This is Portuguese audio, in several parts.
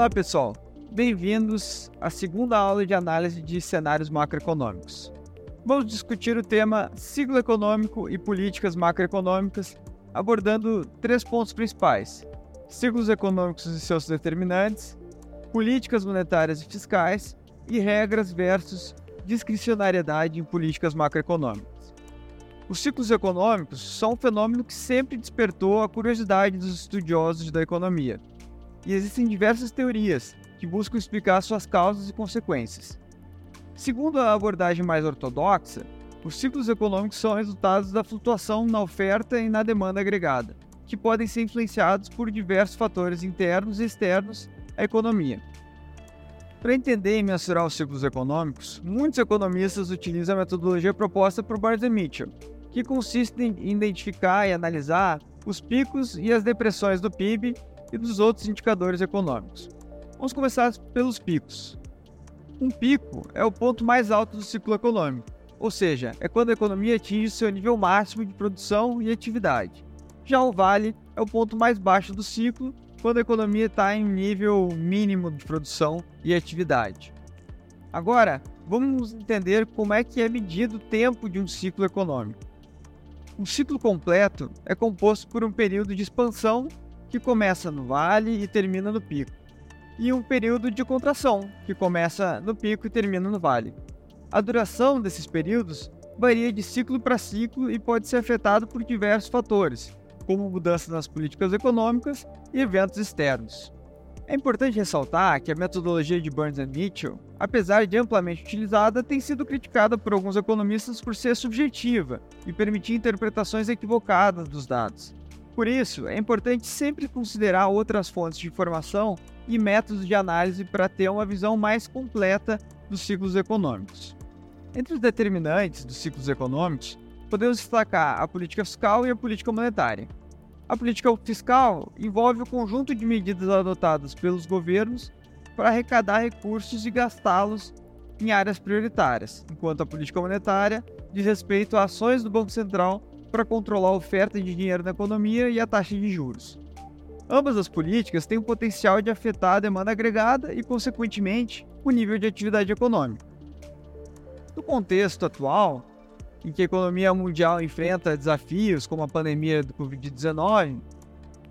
Olá pessoal, bem-vindos à segunda aula de análise de cenários macroeconômicos. Vamos discutir o tema ciclo econômico e políticas macroeconômicas, abordando três pontos principais: ciclos econômicos e seus determinantes, políticas monetárias e fiscais e regras versus discricionariedade em políticas macroeconômicas. Os ciclos econômicos são um fenômeno que sempre despertou a curiosidade dos estudiosos da economia e existem diversas teorias que buscam explicar suas causas e consequências. Segundo a abordagem mais ortodoxa, os ciclos econômicos são resultados da flutuação na oferta e na demanda agregada, que podem ser influenciados por diversos fatores internos e externos à economia. Para entender e mensurar os ciclos econômicos, muitos economistas utilizam a metodologia proposta por Barnes Mitchell, que consiste em identificar e analisar os picos e as depressões do PIB e dos outros indicadores econômicos. Vamos começar pelos picos. Um pico é o ponto mais alto do ciclo econômico, ou seja, é quando a economia atinge seu nível máximo de produção e atividade. Já o vale é o ponto mais baixo do ciclo, quando a economia está em nível mínimo de produção e atividade. Agora, vamos entender como é que é medido o tempo de um ciclo econômico. Um ciclo completo é composto por um período de expansão que começa no vale e termina no pico, e um período de contração, que começa no pico e termina no vale. A duração desses períodos varia de ciclo para ciclo e pode ser afetado por diversos fatores, como mudanças nas políticas econômicas e eventos externos. É importante ressaltar que a metodologia de Burns Mitchell, apesar de amplamente utilizada, tem sido criticada por alguns economistas por ser subjetiva e permitir interpretações equivocadas dos dados. Por isso, é importante sempre considerar outras fontes de informação e métodos de análise para ter uma visão mais completa dos ciclos econômicos. Entre os determinantes dos ciclos econômicos, podemos destacar a política fiscal e a política monetária. A política fiscal envolve o conjunto de medidas adotadas pelos governos para arrecadar recursos e gastá-los em áreas prioritárias, enquanto a política monetária diz respeito a ações do Banco Central para controlar a oferta de dinheiro na economia e a taxa de juros. Ambas as políticas têm o potencial de afetar a demanda agregada e, consequentemente, o nível de atividade econômica. No contexto atual, em que a economia mundial enfrenta desafios como a pandemia do Covid-19,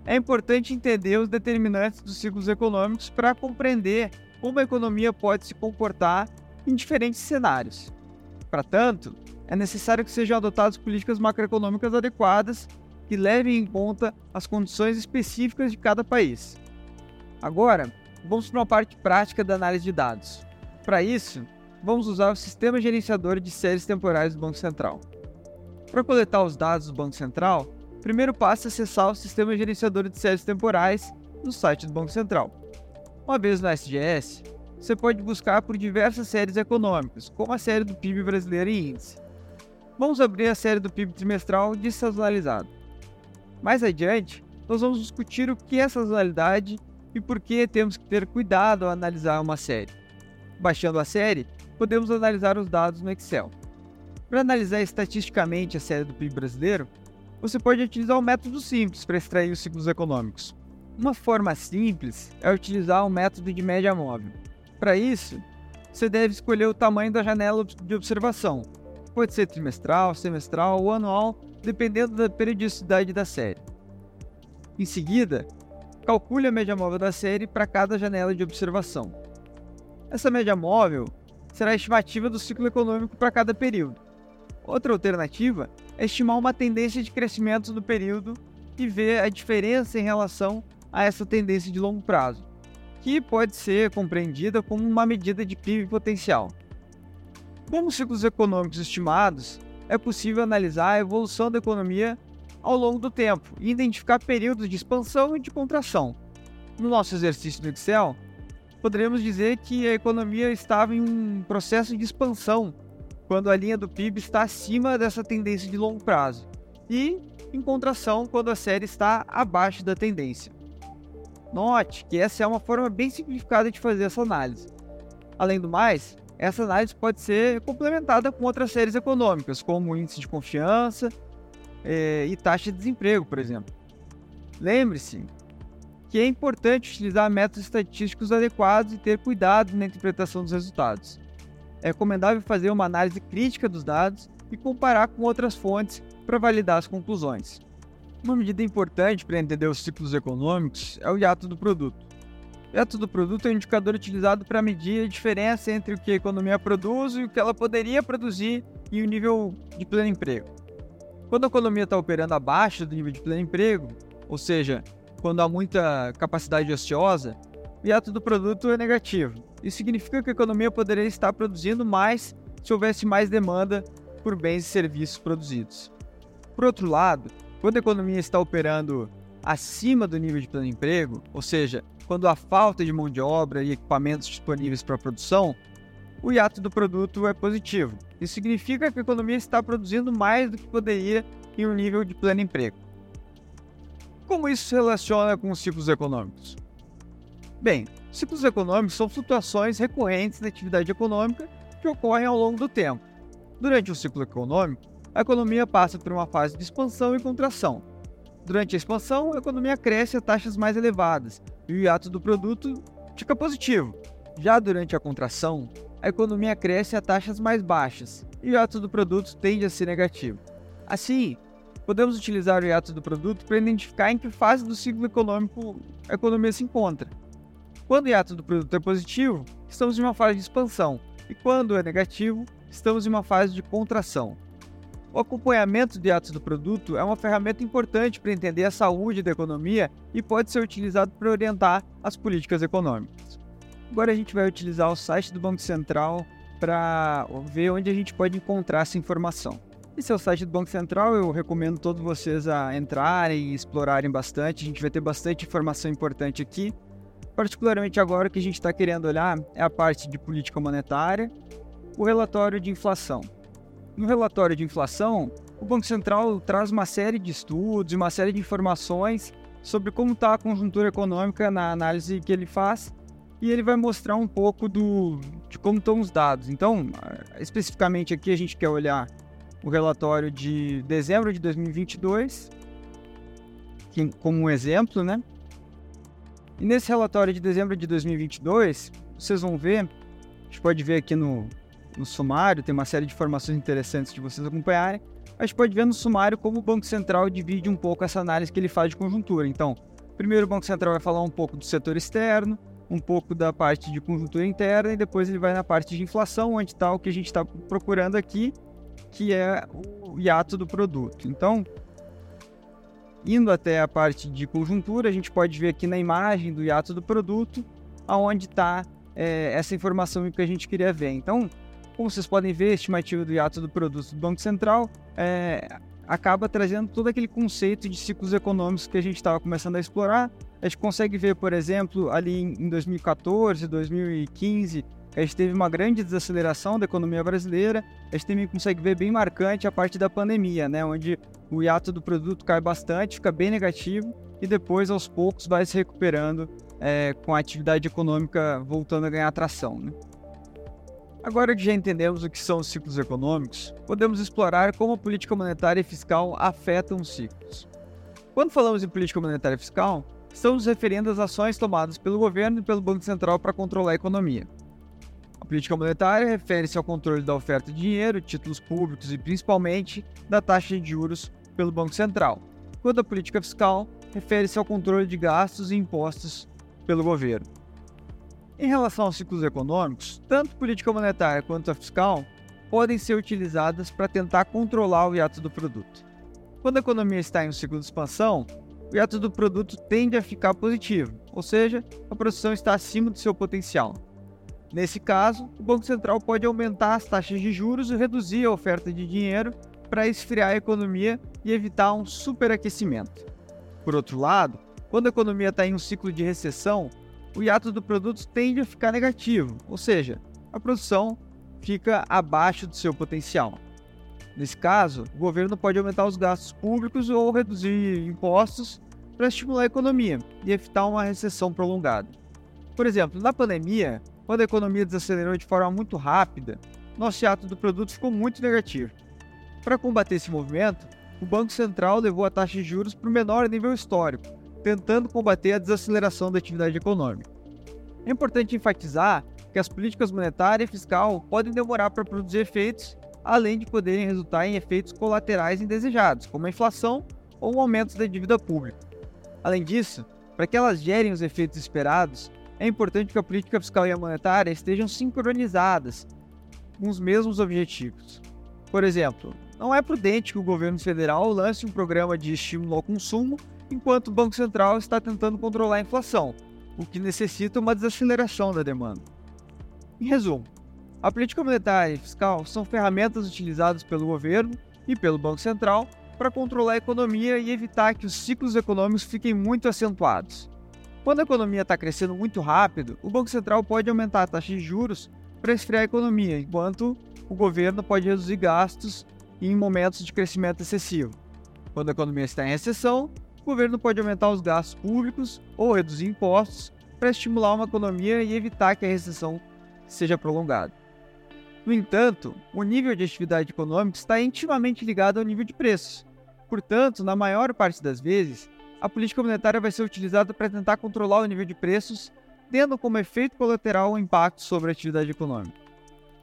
é importante entender os determinantes dos ciclos econômicos para compreender como a economia pode se comportar em diferentes cenários. Para tanto, é necessário que sejam adotadas políticas macroeconômicas adequadas que levem em conta as condições específicas de cada país. Agora, vamos para uma parte prática da análise de dados. Para isso, vamos usar o Sistema Gerenciador de Séries Temporais do Banco Central. Para coletar os dados do Banco Central, primeiro passo é acessar o Sistema Gerenciador de Séries Temporais no site do Banco Central. Uma vez no SGS, você pode buscar por diversas séries econômicas, como a série do PIB brasileiro e índice. Vamos abrir a série do PIB trimestral desazonalizado. Mais adiante, nós vamos discutir o que é sazonalidade e por que temos que ter cuidado ao analisar uma série. Baixando a série, podemos analisar os dados no Excel. Para analisar estatisticamente a série do PIB brasileiro, você pode utilizar um método simples para extrair os ciclos econômicos. Uma forma simples é utilizar o método de média móvel. Para isso, você deve escolher o tamanho da janela de observação, Pode ser trimestral, semestral ou anual, dependendo da periodicidade da série. Em seguida, calcule a média móvel da série para cada janela de observação. Essa média móvel será a estimativa do ciclo econômico para cada período. Outra alternativa é estimar uma tendência de crescimento do período e ver a diferença em relação a essa tendência de longo prazo, que pode ser compreendida como uma medida de PIB potencial. Com os ciclos econômicos estimados, é possível analisar a evolução da economia ao longo do tempo e identificar períodos de expansão e de contração. No nosso exercício do Excel, poderíamos dizer que a economia estava em um processo de expansão quando a linha do PIB está acima dessa tendência de longo prazo e em contração quando a série está abaixo da tendência. Note que essa é uma forma bem simplificada de fazer essa análise. Além do mais, essa análise pode ser complementada com outras séries econômicas, como índice de confiança é, e taxa de desemprego, por exemplo. Lembre-se que é importante utilizar métodos estatísticos adequados e ter cuidado na interpretação dos resultados. É recomendável fazer uma análise crítica dos dados e comparar com outras fontes para validar as conclusões. Uma medida importante para entender os ciclos econômicos é o hiato do produto. O hiato do produto é um indicador utilizado para medir a diferença entre o que a economia produz e o que ela poderia produzir e o nível de pleno emprego. Quando a economia está operando abaixo do nível de pleno emprego, ou seja, quando há muita capacidade ociosa, o hiato do produto é negativo. Isso significa que a economia poderia estar produzindo mais se houvesse mais demanda por bens e serviços produzidos. Por outro lado, quando a economia está operando acima do nível de pleno emprego, ou seja, quando há falta de mão de obra e equipamentos disponíveis para a produção, o hiato do produto é positivo. Isso significa que a economia está produzindo mais do que poderia em um nível de pleno emprego. Como isso se relaciona com os ciclos econômicos? Bem, ciclos econômicos são flutuações recorrentes na atividade econômica que ocorrem ao longo do tempo. Durante um ciclo econômico, a economia passa por uma fase de expansão e contração. Durante a expansão, a economia cresce a taxas mais elevadas e o hiato do produto fica positivo. Já durante a contração, a economia cresce a taxas mais baixas e o hiato do produto tende a ser negativo. Assim, podemos utilizar o hiato do produto para identificar em que fase do ciclo econômico a economia se encontra. Quando o hiato do produto é positivo, estamos em uma fase de expansão, e quando é negativo, estamos em uma fase de contração. O acompanhamento do hiato do produto é uma ferramenta importante para entender a saúde da economia e pode ser utilizado para orientar as políticas econômicas. Agora a gente vai utilizar o site do Banco Central para ver onde a gente pode encontrar essa informação. Esse é o site do Banco Central, eu recomendo todos vocês a entrarem e explorarem bastante. A gente vai ter bastante informação importante aqui. Particularmente agora o que a gente está querendo olhar é a parte de política monetária, o relatório de inflação. No relatório de inflação, o Banco Central traz uma série de estudos uma série de informações sobre como está a conjuntura econômica na análise que ele faz e ele vai mostrar um pouco do, de como estão os dados. Então, especificamente aqui a gente quer olhar o relatório de dezembro de 2022, que, como um exemplo, né? E nesse relatório de dezembro de 2022, vocês vão ver, a gente pode ver aqui no, no sumário, tem uma série de informações interessantes de vocês acompanharem. A gente pode ver no sumário como o Banco Central divide um pouco essa análise que ele faz de conjuntura. Então, primeiro o Banco Central vai falar um pouco do setor externo, um pouco da parte de conjuntura interna e depois ele vai na parte de inflação, onde está o que a gente está procurando aqui, que é o hiato do produto. Então, indo até a parte de conjuntura, a gente pode ver aqui na imagem do hiato do produto, aonde está é, essa informação que a gente queria ver. Então, como vocês podem ver, a estimativa do hiato do produto do Banco Central é, acaba trazendo todo aquele conceito de ciclos econômicos que a gente estava começando a explorar. A gente consegue ver, por exemplo, ali em 2014, 2015, a gente teve uma grande desaceleração da economia brasileira. A gente também consegue ver bem marcante a parte da pandemia, né, onde o hiato do produto cai bastante, fica bem negativo e depois, aos poucos, vai se recuperando é, com a atividade econômica voltando a ganhar atração. Né? Agora que já entendemos o que são os ciclos econômicos, podemos explorar como a política monetária e fiscal afetam os ciclos. Quando falamos em política monetária e fiscal, estamos referindo às ações tomadas pelo governo e pelo Banco Central para controlar a economia. A política monetária refere-se ao controle da oferta de dinheiro, títulos públicos e principalmente da taxa de juros pelo Banco Central, enquanto a política fiscal refere-se ao controle de gastos e impostos pelo governo. Em relação aos ciclos econômicos, tanto política monetária quanto a fiscal podem ser utilizadas para tentar controlar o hiato do produto. Quando a economia está em um ciclo de expansão, o hiato do produto tende a ficar positivo, ou seja, a produção está acima do seu potencial. Nesse caso, o Banco Central pode aumentar as taxas de juros e reduzir a oferta de dinheiro para esfriar a economia e evitar um superaquecimento. Por outro lado, quando a economia está em um ciclo de recessão, o hiato do produto tende a ficar negativo, ou seja, a produção fica abaixo do seu potencial. Nesse caso, o governo pode aumentar os gastos públicos ou reduzir impostos para estimular a economia e evitar uma recessão prolongada. Por exemplo, na pandemia, quando a economia desacelerou de forma muito rápida, nosso hiato do produto ficou muito negativo. Para combater esse movimento, o Banco Central levou a taxa de juros para o menor nível histórico, tentando combater a desaceleração da atividade econômica. É importante enfatizar que as políticas monetária e fiscal podem demorar para produzir efeitos, além de poderem resultar em efeitos colaterais indesejados, como a inflação ou o aumento da dívida pública. Além disso, para que elas gerem os efeitos esperados, é importante que a política fiscal e a monetária estejam sincronizadas com os mesmos objetivos. Por exemplo, não é prudente que o governo federal lance um programa de estímulo ao consumo enquanto o Banco Central está tentando controlar a inflação, o que necessita uma desaceleração da demanda. Em resumo, a política monetária e fiscal são ferramentas utilizadas pelo governo e pelo Banco Central para controlar a economia e evitar que os ciclos econômicos fiquem muito acentuados. Quando a economia está crescendo muito rápido, o Banco Central pode aumentar a taxa de juros para esfriar a economia, enquanto o governo pode reduzir gastos em momentos de crescimento excessivo. Quando a economia está em recessão, o governo pode aumentar os gastos públicos ou reduzir impostos para estimular uma economia e evitar que a recessão seja prolongada. No entanto, o nível de atividade econômica está intimamente ligado ao nível de preços. Portanto, na maior parte das vezes, a política monetária vai ser utilizada para tentar controlar o nível de preços, tendo como efeito colateral o impacto sobre a atividade econômica.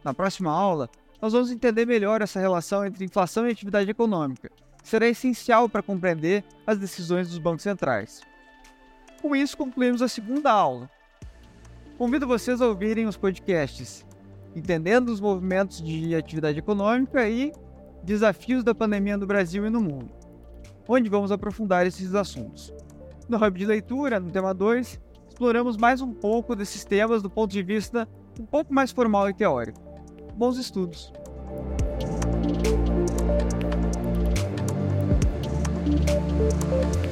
Na próxima aula, nós vamos entender melhor essa relação entre inflação e atividade econômica, será essencial para compreender as decisões dos bancos centrais. Com isso, concluímos a segunda aula. Convido vocês a ouvirem os podcasts Entendendo os Movimentos de Atividade Econômica e Desafios da Pandemia no Brasil e no Mundo onde vamos aprofundar esses assuntos. No Hub de Leitura, no tema 2, exploramos mais um pouco desses temas do ponto de vista um pouco mais formal e teórico. Bons estudos! Música